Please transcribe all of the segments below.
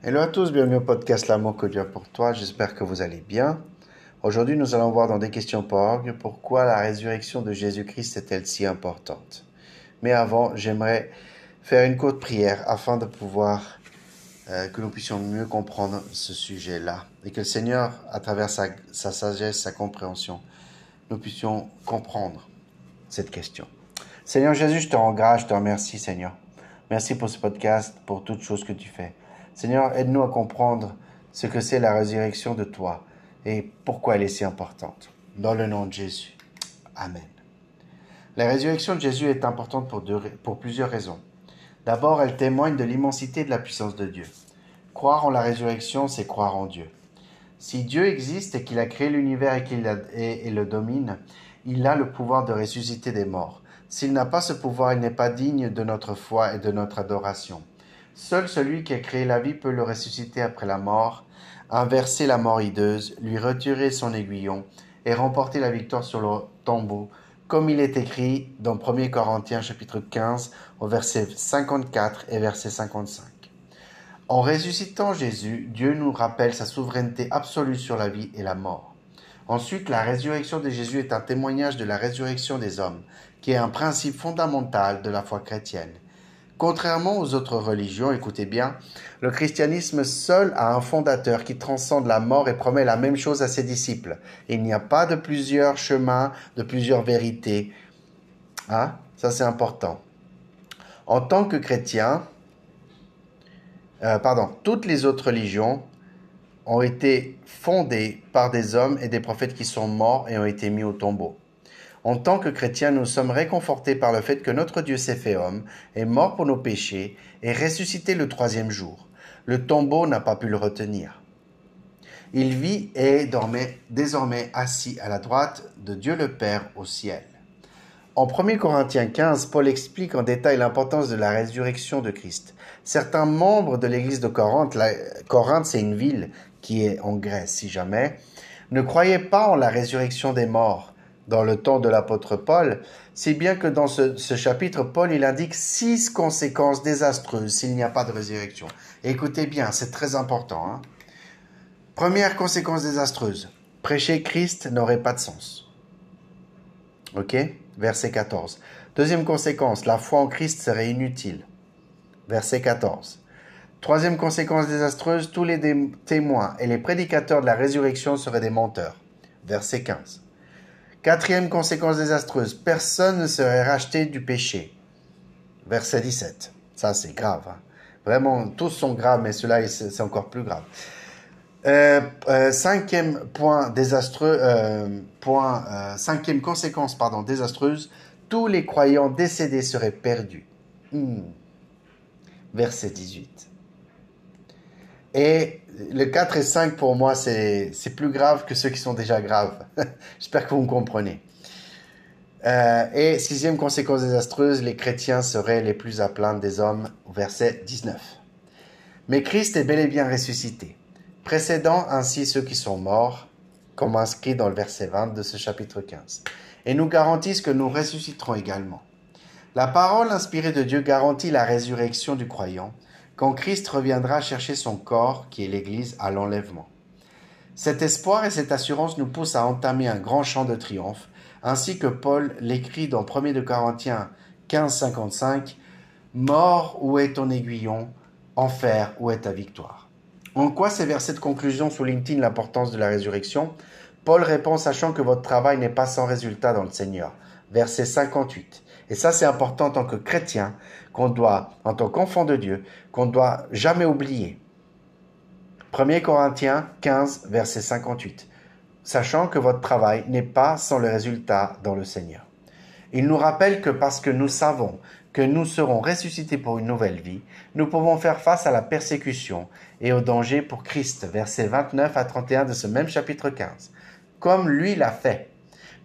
Hello à tous, bienvenue au podcast L'amour que Dieu a pour toi. J'espère que vous allez bien. Aujourd'hui, nous allons voir dans des questions orgue pourquoi la résurrection de Jésus-Christ est-elle si importante. Mais avant, j'aimerais faire une courte prière afin de pouvoir euh, que nous puissions mieux comprendre ce sujet-là et que le Seigneur, à travers sa, sa sagesse, sa compréhension, nous puissions comprendre cette question. Seigneur Jésus, je te rends grâce, je te remercie, Seigneur. Merci pour ce podcast, pour toutes choses que tu fais. Seigneur, aide-nous à comprendre ce que c'est la résurrection de toi et pourquoi elle est si importante. Dans le nom de Jésus. Amen. La résurrection de Jésus est importante pour, plusieurs raisons. D'abord, elle témoigne de l'immensité de la puissance de Dieu. Croire en la résurrection, c'est croire en Dieu. Si Dieu existe et qu'il a créé l'univers et qu'il le domine, il a le pouvoir de ressusciter des morts. S'il n'a pas ce pouvoir, il n'est pas digne de notre foi et de notre adoration. Seul celui qui a créé la vie peut le ressusciter après la mort, inverser la mort hideuse, lui retirer son aiguillon et remporter la victoire sur le tombeau, comme il est écrit dans 1 Corinthiens chapitre 15 au verset 54 et verset 55. En ressuscitant Jésus, Dieu nous rappelle sa souveraineté absolue sur la vie et la mort. Ensuite, la résurrection de Jésus est un témoignage de la résurrection des hommes, qui est un principe fondamental de la foi chrétienne. Contrairement aux autres religions, écoutez bien, le christianisme seul a un fondateur qui transcende la mort et promet la même chose à ses disciples. Il n'y a pas de plusieurs chemins, de plusieurs vérités. Ah, ça c'est important. En tant que chrétien, euh, pardon, toutes les autres religions ont été fondées par des hommes et des prophètes qui sont morts et ont été mis au tombeau. En tant que chrétiens, nous sommes réconfortés par le fait que notre Dieu s'est fait homme, est mort pour nos péchés et ressuscité le troisième jour. Le tombeau n'a pas pu le retenir. Il vit et est désormais assis à la droite de Dieu le Père au ciel. En 1 Corinthiens 15, Paul explique en détail l'importance de la résurrection de Christ. Certains membres de l'église de Corinthe, Corinthe c'est une ville qui est en Grèce si jamais, ne croyaient pas en la résurrection des morts dans le temps de l'apôtre Paul, si bien que dans ce, chapitre, Paul il indique six conséquences désastreuses s'il n'y a pas de résurrection. écoutez bien, c'est très important. Hein. Première conséquence désastreuse, prêcher Christ n'aurait pas de sens. Ok? Verset 14. Deuxième conséquence, la foi en Christ serait inutile. Verset 14. Troisième conséquence désastreuse, tous les témoins et les prédicateurs de la résurrection seraient des menteurs. Verset 15. Quatrième conséquence désastreuse, personne ne serait racheté du péché. Verset 17. Ça, c'est grave. Hein. Vraiment, tous sont graves, mais cela, c'est encore plus grave. Euh, euh, cinquième point désastreux, euh, point, cinquième conséquence, pardon, désastreuse, tous les croyants décédés seraient perdus. Hmm. Verset 18. Et le 4 et 5 pour moi, c'est plus grave que ceux qui sont déjà graves. J'espère que vous me comprenez. Euh, et sixième conséquence désastreuse, les chrétiens seraient les plus à plaindre des hommes, verset 19. Mais Christ est bel et bien ressuscité, précédant ainsi ceux qui sont morts, comme inscrit dans le verset 20 de ce chapitre 15, et nous garantissent que nous ressusciterons également. La parole inspirée de Dieu garantit la résurrection du croyant, quand Christ reviendra chercher son corps, qui est l'Église, à l'enlèvement. Cet espoir et cette assurance nous poussent à entamer un grand chant de triomphe, ainsi que Paul l'écrit dans 1 de Corinthiens 15, 55, Mort, où est ton aiguillon? Enfer, où est ta victoire? En quoi ces versets de conclusion soulignent-ils l'importance de la résurrection? Paul répond sachant que votre travail n'est pas sans résultat dans le Seigneur. Verset 58. Et ça, c'est important en tant que chrétien, qu'on doit, en tant qu'enfant de Dieu, qu'on ne doit jamais oublier. 1 Corinthiens 15, verset 58. Sachant que votre travail n'est pas sans le résultat dans le Seigneur. Il nous rappelle que parce que nous savons que nous serons ressuscités pour une nouvelle vie, nous pouvons faire face à la persécution et au danger pour Christ, verset 29 à 31 de ce même chapitre 15, comme lui l'a fait.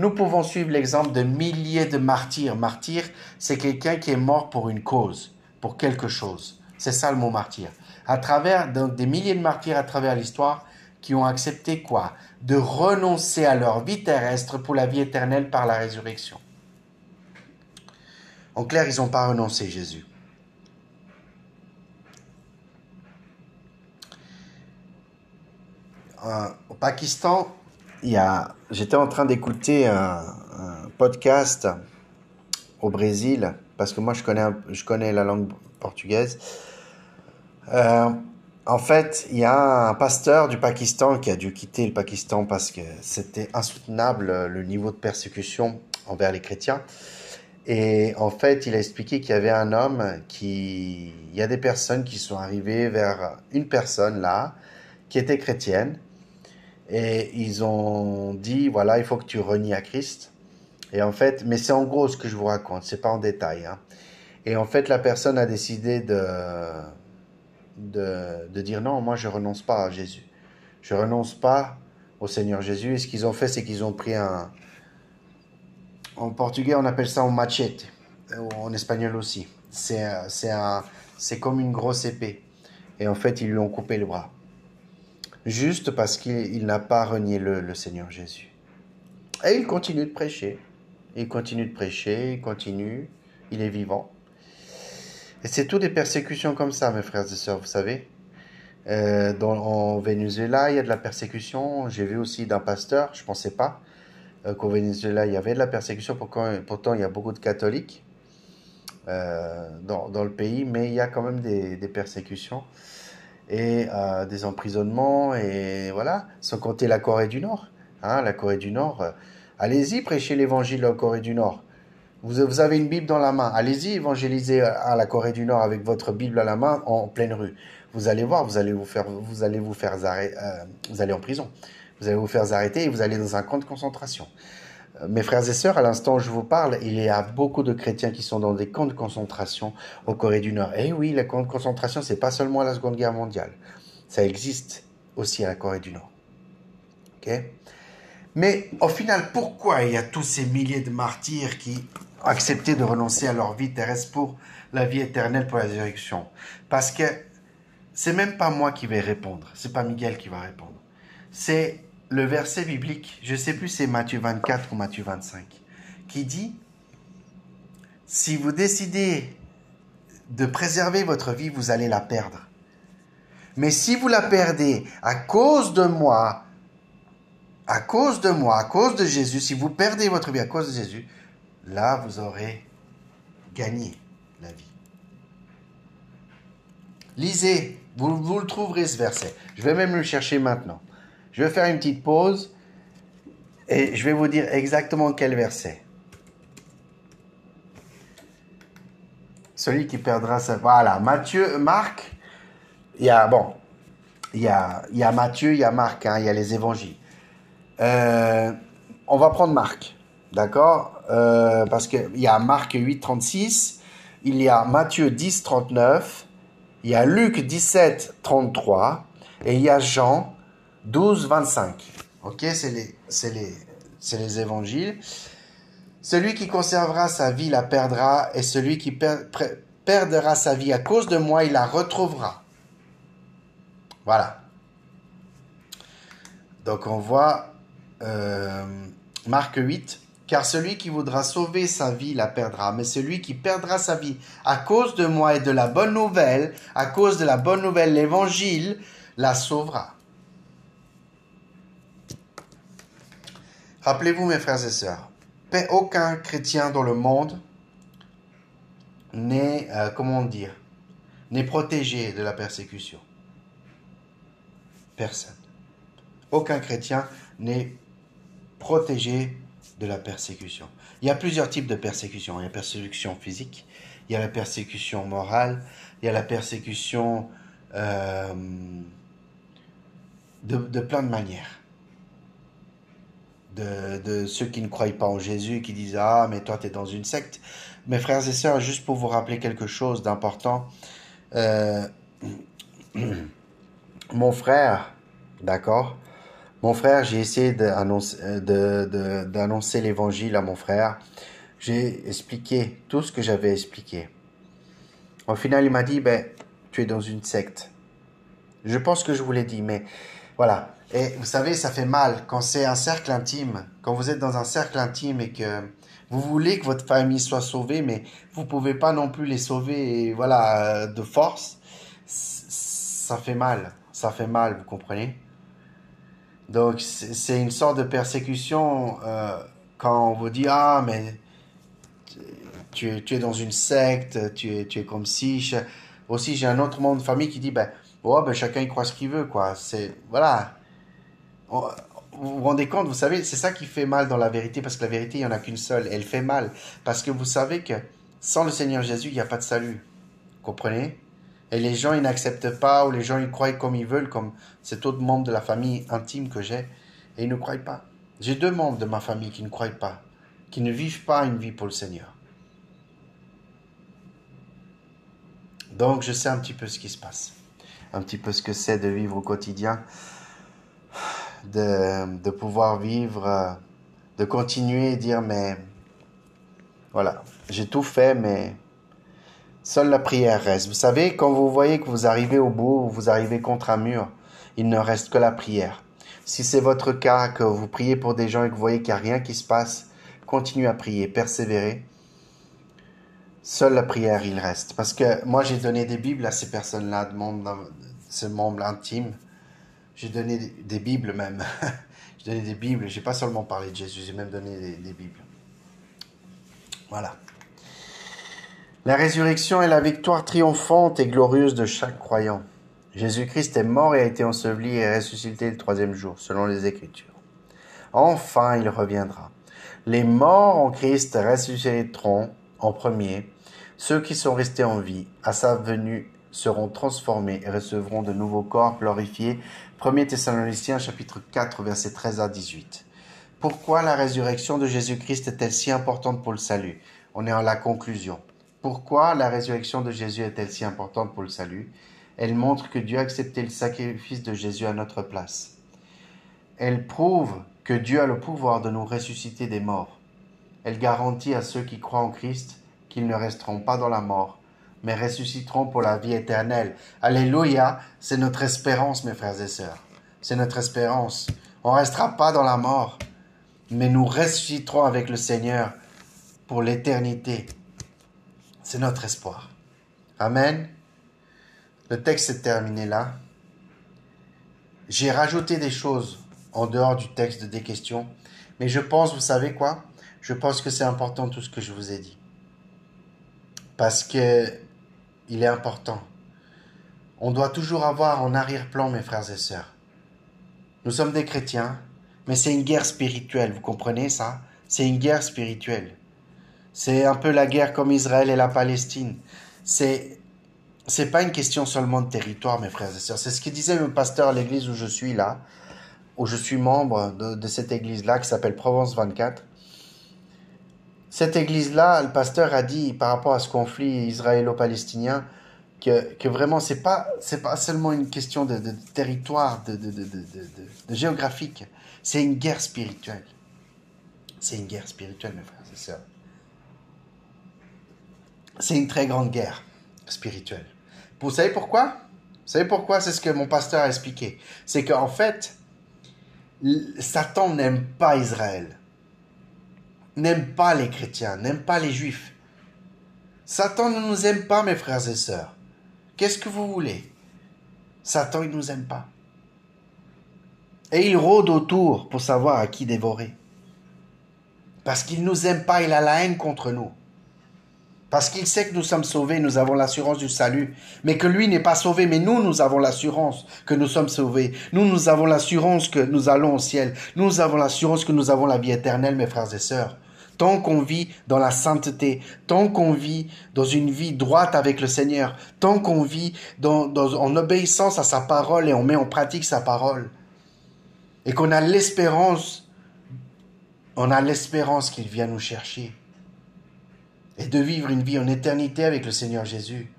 Nous pouvons suivre l'exemple de milliers de martyrs. Martyr, c'est quelqu'un qui est mort pour une cause, pour quelque chose. C'est ça le mot martyr. À travers des milliers de martyrs à travers l'histoire qui ont accepté quoi? De renoncer à leur vie terrestre pour la vie éternelle par la résurrection. En clair, ils n'ont pas renoncé Jésus. au Pakistan, il y a, j'étais en train d'écouter un, podcast au Brésil, parce que moi je connais, je connais la langue portugaise. Euh, en fait, il y a un pasteur du Pakistan qui a dû quitter le Pakistan parce que c'était insoutenable le niveau de persécution envers les chrétiens. Et en fait, il a expliqué qu'il y avait un homme qui... Il y a des personnes qui sont arrivées vers une personne là, qui était chrétienne. Et ils ont dit, voilà, il faut que tu renies à Christ. Et en fait, mais c'est en gros ce que je vous raconte, c'est pas en détail. Hein. Et en fait, la personne a décidé de, de, de dire non, moi je renonce pas à Jésus. Je renonce pas au Seigneur Jésus. Et ce qu'ils ont fait, c'est qu'ils ont pris un, en portugais, on appelle ça un machete. En espagnol aussi. C'est, c'est, un, c'est comme une grosse épée. Et en fait, ils lui ont coupé le bras. Juste parce qu'il n'a pas renié le, Seigneur Jésus. Et il continue de prêcher. Il continue de prêcher, il continue, il est vivant. Et c'est tout des persécutions comme ça, mes frères et sœurs, vous savez. Euh, dans, en Venezuela, il y a de la persécution. J'ai vu aussi d'un pasteur, je ne pensais pas. Euh, qu'au Venezuela, il y avait de la persécution. Pourtant, il y a beaucoup de catholiques euh, dans, le pays, mais il y a quand même des persécutions et euh, des emprisonnements. Et voilà, sans compter la Corée du Nord. Hein, la Corée du Nord, allez-y, prêchez l'évangile en Corée du Nord. Vous, avez une Bible dans la main. Allez-y, évangélisez à la Corée du Nord avec votre Bible à la main en pleine rue. Vous allez voir, vous allez vous faire, vous allez vous faire arrêter, vous allez en prison. Vous allez vous faire arrêter et vous allez dans un camp de concentration. Mes frères et sœurs, à l'instant où je vous parle, il y a beaucoup de chrétiens qui sont dans des camps de concentration au Corée du Nord. Et eh oui, les camps de concentration, c'est pas seulement la Seconde Guerre mondiale. Ça existe aussi à la Corée du Nord. Ok? Mais au final, pourquoi il y a tous ces milliers de martyrs qui ont accepté de renoncer à leur vie terrestre pour la vie éternelle, pour la résurrection? Parce que c'est même pas moi qui vais répondre. C'est pas Miguel qui va répondre. C'est le verset biblique, je ne sais plus c'est Matthieu 24 ou Matthieu 25, qui dit, si vous décidez de préserver votre vie, vous allez la perdre. Mais si vous la perdez à cause de moi, à cause de moi, à cause de Jésus, si vous perdez votre vie à cause de Jésus, là, vous aurez gagné la vie. Lisez, vous, vous le trouverez ce verset. Je vais même le chercher maintenant. Je vais faire une petite pause et je vais vous dire exactement quel verset. Celui qui perdra sa... Voilà, Matthieu, Marc, il y a, bon, il y a, Matthieu, il y a Marc, hein, il y a les évangiles. Euh, on va prendre Marc, d'accord? Euh, Parce qu'il y a Marc 8, 36, il y a Matthieu 10, 39, il y a Luc 17, 33, et il y a Jean 12, 25. Ok, c'est les, c'est les, les évangiles. Celui qui conservera sa vie la perdra, et celui qui perdra sa vie à cause de moi, il la retrouvera. Voilà. Donc on voit euh, Marc 8, car celui qui voudra sauver sa vie la perdra, mais celui qui perdra sa vie à cause de moi et de la bonne nouvelle, à cause de la bonne nouvelle, l'évangile, la sauvera. Rappelez-vous, mes frères et sœurs, aucun chrétien dans le monde n'est, euh, comment dire, n'est protégé de la persécution. Personne. Aucun chrétien n'est protégé de la persécution. Il y a plusieurs types de persécution. Il y a la persécution physique, il y a la persécution morale, il y a la persécution euh, de plein de manières de, ceux qui ne croient pas en Jésus et qui disent Ah, mais toi, tu es dans une secte. Mes frères et sœurs, juste pour vous rappeler quelque chose d'important, euh, mon frère, d'accord? Mon frère, j'ai essayé d'annoncer de, l'évangile à mon frère. J'ai expliqué tout ce que j'avais expliqué. Au final, il m'a dit ben, Tu es dans une secte. Je pense que je vous l'ai dit, mais voilà. Et vous savez, ça fait mal quand c'est un cercle intime, quand vous êtes dans un cercle intime et que vous voulez que votre famille soit sauvée, mais vous pouvez pas non plus les sauver, voilà, de force. Ça fait mal, ça fait mal, vous comprenez? Donc c'est une sorte de persécution euh, quand on vous dit ah mais tu es, tu es dans une secte, tu es, tu es comme si. Aussi j'ai un autre membre de famille qui dit ben, oh, ben chacun il croit ce qu'il veut quoi. C'est voilà. vous vous rendez compte, vous savez, c'est ça qui fait mal dans la vérité, parce que la vérité, il n'y en a qu'une seule. Elle fait mal, parce que vous savez que sans le Seigneur Jésus, il n'y a pas de salut. Comprenez? Et les gens, ils n'acceptent pas, ou les gens, ils croient comme ils veulent, comme cet autre membre de la famille intime que j'ai, et ils ne croient pas. J'ai deux membres de ma famille qui ne croient pas, qui ne vivent pas une vie pour le Seigneur. Donc, je sais un petit peu ce qui se passe, un petit peu ce que c'est de vivre au quotidien, de, de pouvoir vivre, de continuer et dire, mais voilà, j'ai tout fait, mais Seule la prière reste. Vous savez, quand vous voyez que vous arrivez au bout, vous arrivez contre un mur, il ne reste que la prière. Si c'est votre cas, que vous priez pour des gens et que vous voyez qu'il n'y a rien qui se passe, continuez à prier, persévérez. Seule la prière, il reste. Parce que moi, j'ai donné des Bibles à ces personnes-là, de ce membre intime. J'ai donné des Bibles même. j'ai donné des Bibles. J'ai pas seulement parlé de Jésus, j'ai même donné des Bibles. Voilà. La résurrection est la victoire triomphante et glorieuse de chaque croyant. Jésus-Christ est mort et a été enseveli et ressuscité le troisième jour, selon les Écritures. Enfin, il reviendra. Les morts en Christ ressusciteront en premier. Ceux qui sont restés en vie, à sa venue, seront transformés et recevront de nouveaux corps glorifiés. 1 Thessaloniciens chapitre 4 verset 13 à 18. Pourquoi la résurrection de Jésus-Christ est-elle si importante pour le salut? On est en la conclusion. Pourquoi la résurrection de Jésus est-elle si importante pour le salut? Elle montre que Dieu a accepté le sacrifice de Jésus à notre place. Elle prouve que Dieu a le pouvoir de nous ressusciter des morts. Elle garantit à ceux qui croient en Christ qu'ils ne resteront pas dans la mort, mais ressusciteront pour la vie éternelle. Alléluia, c'est notre espérance, mes frères et sœurs. C'est notre espérance. On ne restera pas dans la mort, mais nous ressusciterons avec le Seigneur pour l'éternité. C'est notre espoir. Amen. Le texte est terminé là. J'ai rajouté des choses en dehors du texte des questions, mais je pense, vous savez quoi? Je pense que c'est important tout ce que je vous ai dit. Parce que il est important. On doit toujours avoir en arrière-plan, mes frères et sœurs. Nous sommes des chrétiens, mais c'est une guerre spirituelle, vous comprenez ça? C'est une guerre spirituelle. C'est un peu la guerre comme Israël et la Palestine. C'est c'est pas une question seulement de territoire, mes frères et sœurs. C'est ce que disait le pasteur à l'église où je suis là, où je suis membre de, cette église-là qui s'appelle Provence 24. Cette église-là, le pasteur a dit par rapport à ce conflit israélo-palestinien que, que vraiment c'est pas c'est pas seulement une question de, de territoire, de, de, de géographique. C'est une guerre spirituelle. C'est une guerre spirituelle, mes frères et sœurs c'est une très grande guerre spirituelle. Vous savez pourquoi? Vous savez pourquoi C'est ce que mon pasteur a expliqué? C'est qu'en fait, Satan n'aime pas Israël, n'aime pas les chrétiens, n'aime pas les juifs. Satan ne nous aime pas, mes frères et sœurs. Qu'est-ce que vous voulez? Satan, il ne nous aime pas. Et il rôde autour pour savoir à qui dévorer. Parce qu'il ne nous aime pas, il a la haine contre nous. Parce qu'il sait que nous sommes sauvés, nous avons l'assurance du salut. Mais que lui n'est pas sauvé, mais nous, nous avons l'assurance que nous sommes sauvés. Nous, nous avons l'assurance que nous allons au ciel. Nous avons l'assurance que nous avons la vie éternelle, mes frères et sœurs. Tant qu'on vit dans la sainteté, tant qu'on vit dans une vie droite avec le Seigneur, tant qu'on vit en obéissance à sa parole et on met en pratique sa parole, et qu'on a l'espérance, on a l'espérance qu'il vient nous chercher et de vivre une vie en éternité avec le Seigneur Jésus.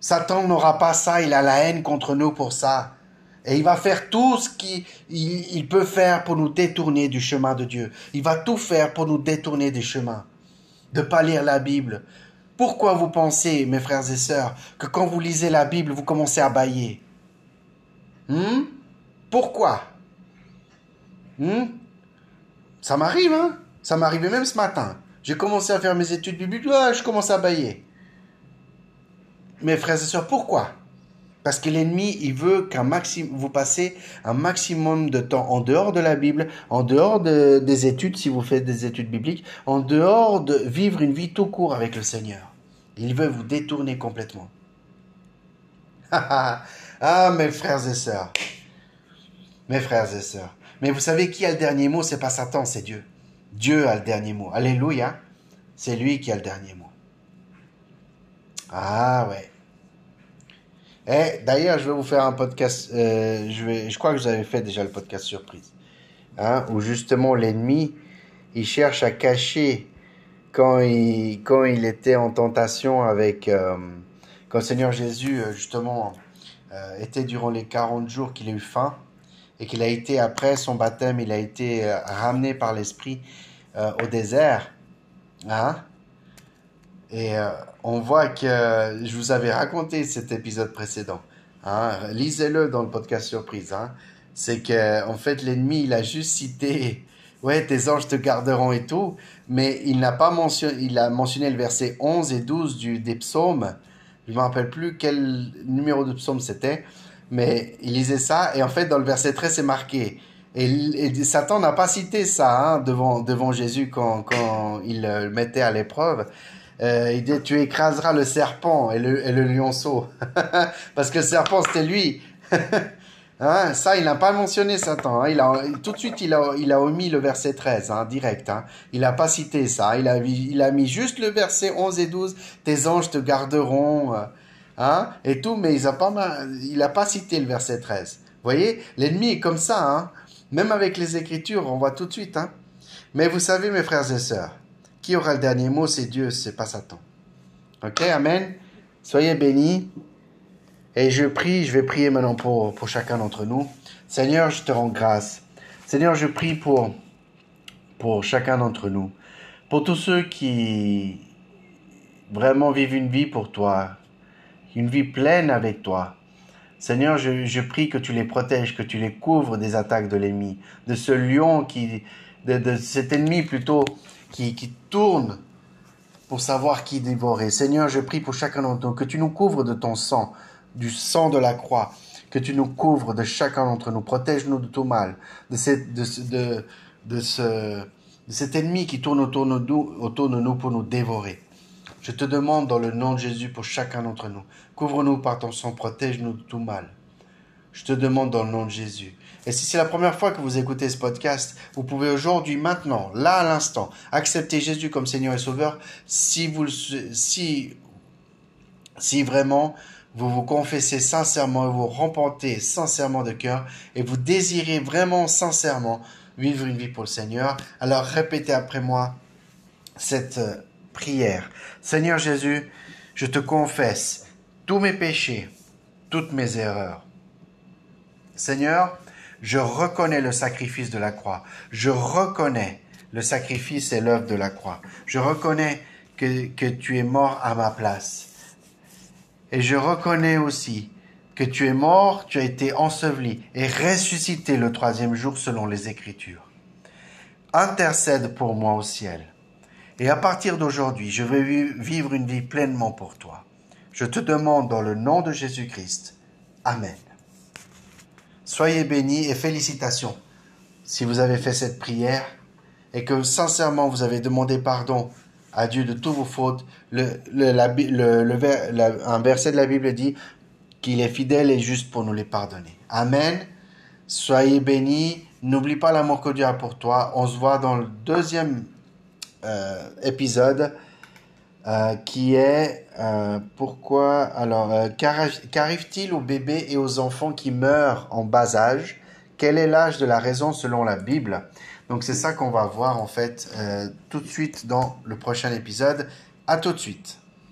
Satan n'aura pas ça, il a la haine contre nous pour ça. Et il va faire tout ce qu'il peut faire pour nous détourner du chemin de Dieu. Il va tout faire pour nous détourner des chemins. De pas lire la Bible. Pourquoi vous pensez, mes frères et sœurs, que quand vous lisez la Bible, vous commencez à bailler hmm? Pourquoi? Hmm? Ça m'arrive, hein? Ça m'arrivait même ce matin. J'ai commencé à faire mes études bibliques, je commence à bailler. Mes frères et sœurs, pourquoi? Parce que l'ennemi, il veut qu'un maximum, vous passez un maximum de temps en dehors de la Bible, en dehors des études, si vous faites des études bibliques, en dehors de vivre une vie tout court avec le Seigneur. Il veut vous détourner complètement. ah, mes frères et sœurs. Mes frères et sœurs. Mais vous savez qui a le dernier mot? C'est pas Satan, c'est Dieu. Dieu a le dernier mot. Alléluia. C'est lui qui a le dernier mot. Ah ouais. Eh, d'ailleurs, je vais vous faire un podcast. Euh, je, vais, je crois que vous avez fait déjà le podcast surprise. Hein, où justement l'ennemi, il cherche à cacher quand il, quand il était en tentation avec. Euh, quand le Seigneur Jésus, euh, justement, était durant les 40 jours qu'il a eu faim et qu'il a été, après son baptême, il a été ramené par l'Esprit au désert. Hein, et on voit que je vous avais raconté cet épisode précédent. Hein, lisez-le dans le podcast surprise. Hein. C'est que en fait l'ennemi il a juste cité ouais tes anges te garderont et tout, mais il n'a pas mentionné il a mentionné le verset 11 et 12 du des psaumes. Je me rappelle plus quel numéro de psaume c'était, mais il lisait ça et en fait dans le verset 13 c'est marqué. Et, Satan n'a pas cité ça hein, devant devant Jésus quand quand il le mettait à l'épreuve. Euh, il dit tu écraseras le serpent et le, lionceau. Parce que le serpent, c'était lui. hein, ça, il n'a pas mentionné Satan. Hein. Il a, tout de suite, il a, il a omis le verset 13, hein, direct. Il n'a pas cité ça. Il a, il a mis juste le verset 11 et 12. Tes anges te garderont. Euh, hein, et tout, mais il n'a pas, pas cité le verset 13. Vous voyez, l'ennemi est comme ça. Hein. Même avec les Écritures, on voit tout de suite. Hein. Mais vous savez, mes frères et sœurs, qui aura le dernier mot C'est Dieu, c'est pas Satan. Ok, Amen. Soyez bénis. Et je prie, je vais prier maintenant pour, pour chacun d'entre nous. Seigneur, je te rends grâce. Seigneur, je prie pour, pour chacun d'entre nous. Pour tous ceux qui vraiment vivent une vie pour toi, une vie pleine avec toi. Seigneur, je, je prie que tu les protèges, que tu les couvres des attaques de l'ennemi, de ce lion qui, de, de cet ennemi plutôt qui, qui tourne pour savoir qui dévorer. Seigneur, je prie pour chacun d'entre nous que tu nous couvres de ton sang, du sang de la croix, que tu nous couvres de chacun d'entre nous. Protège-nous de tout mal, de, cette, de, de, de, ce, de cet ennemi qui tourne autour de, nous, autour de nous pour nous dévorer. Je te demande dans le nom de Jésus pour chacun d'entre nous. Couvre-nous par ton sang, protège-nous de tout mal. Je te demande dans le nom de Jésus. Et si c'est la première fois que vous écoutez ce podcast, vous pouvez aujourd'hui, maintenant, là à l'instant, accepter Jésus comme Seigneur et Sauveur si vous, si, si vraiment vous vous confessez sincèrement, vous repentez sincèrement de cœur et vous désirez vraiment sincèrement vivre une vie pour le Seigneur, alors répétez après moi cette euh, prière. Seigneur Jésus, je te confesse tous mes péchés, toutes mes erreurs. Seigneur, je reconnais le sacrifice de la croix. Je reconnais le sacrifice et l'œuvre de la croix. Je reconnais que, que tu es mort à ma place. Et je reconnais aussi que tu es mort, tu as été enseveli et ressuscité le troisième jour selon les Écritures. Intercède pour moi au ciel. Et à partir d'aujourd'hui, je vais vivre une vie pleinement pour toi. Je te demande dans le nom de Jésus-Christ. Amen. Soyez bénis et félicitations si vous avez fait cette prière et que sincèrement vous avez demandé pardon à Dieu de toutes vos fautes. Un verset de la Bible dit qu'il est fidèle et juste pour nous les pardonner. Amen. Soyez bénis. N'oublie pas l'amour que Dieu a pour toi. On se voit dans le deuxième euh, épisode. Euh, qui est euh, pourquoi alors qu'arrive-t-il aux bébés et aux enfants qui meurent en bas âge? Quel est l'âge de la raison selon la Bible? Donc c'est ça qu'on va voir en fait tout de suite dans le prochain épisode. À tout de suite.